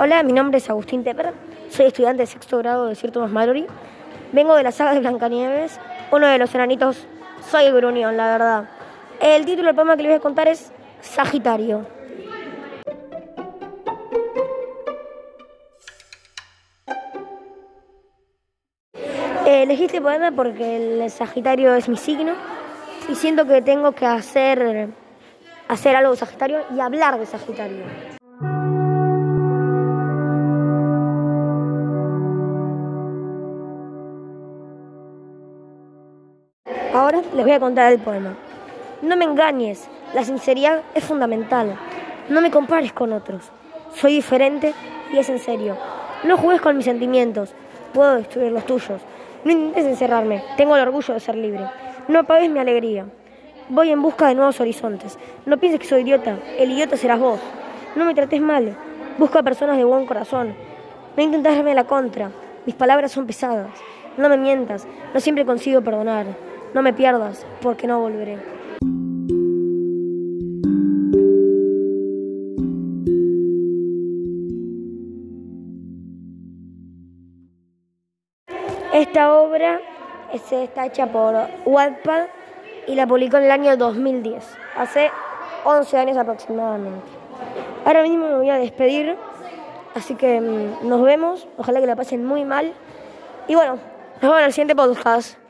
Hola, mi nombre es Agustín Tepper, soy estudiante de sexto grado de Cierto Más Mallory. Vengo de la saga de Blancanieves, uno de los enanitos. Soy Grunión, la verdad. El título del poema que les voy a contar es Sagitario. elegí este poema porque el Sagitario es mi signo y siento que tengo que hacer, hacer algo de Sagitario y hablar de Sagitario. Ahora les voy a contar el poema. No me engañes, la sinceridad es fundamental. No me compares con otros. Soy diferente y es en serio. No juegues con mis sentimientos, puedo destruir los tuyos. No intentes encerrarme, tengo el orgullo de ser libre. No apagues mi alegría. Voy en busca de nuevos horizontes. No pienses que soy idiota, el idiota serás vos. No me trates mal, busca personas de buen corazón. No intentes darme la contra, mis palabras son pesadas. No me mientas, no siempre consigo perdonar. No me pierdas, porque no volveré. Esta obra está hecha por Wattpad y la publicó en el año 2010, hace 11 años aproximadamente. Ahora mismo me voy a despedir, así que mm, nos vemos, ojalá que la pasen muy mal. Y bueno, nos vemos en el siguiente podcast.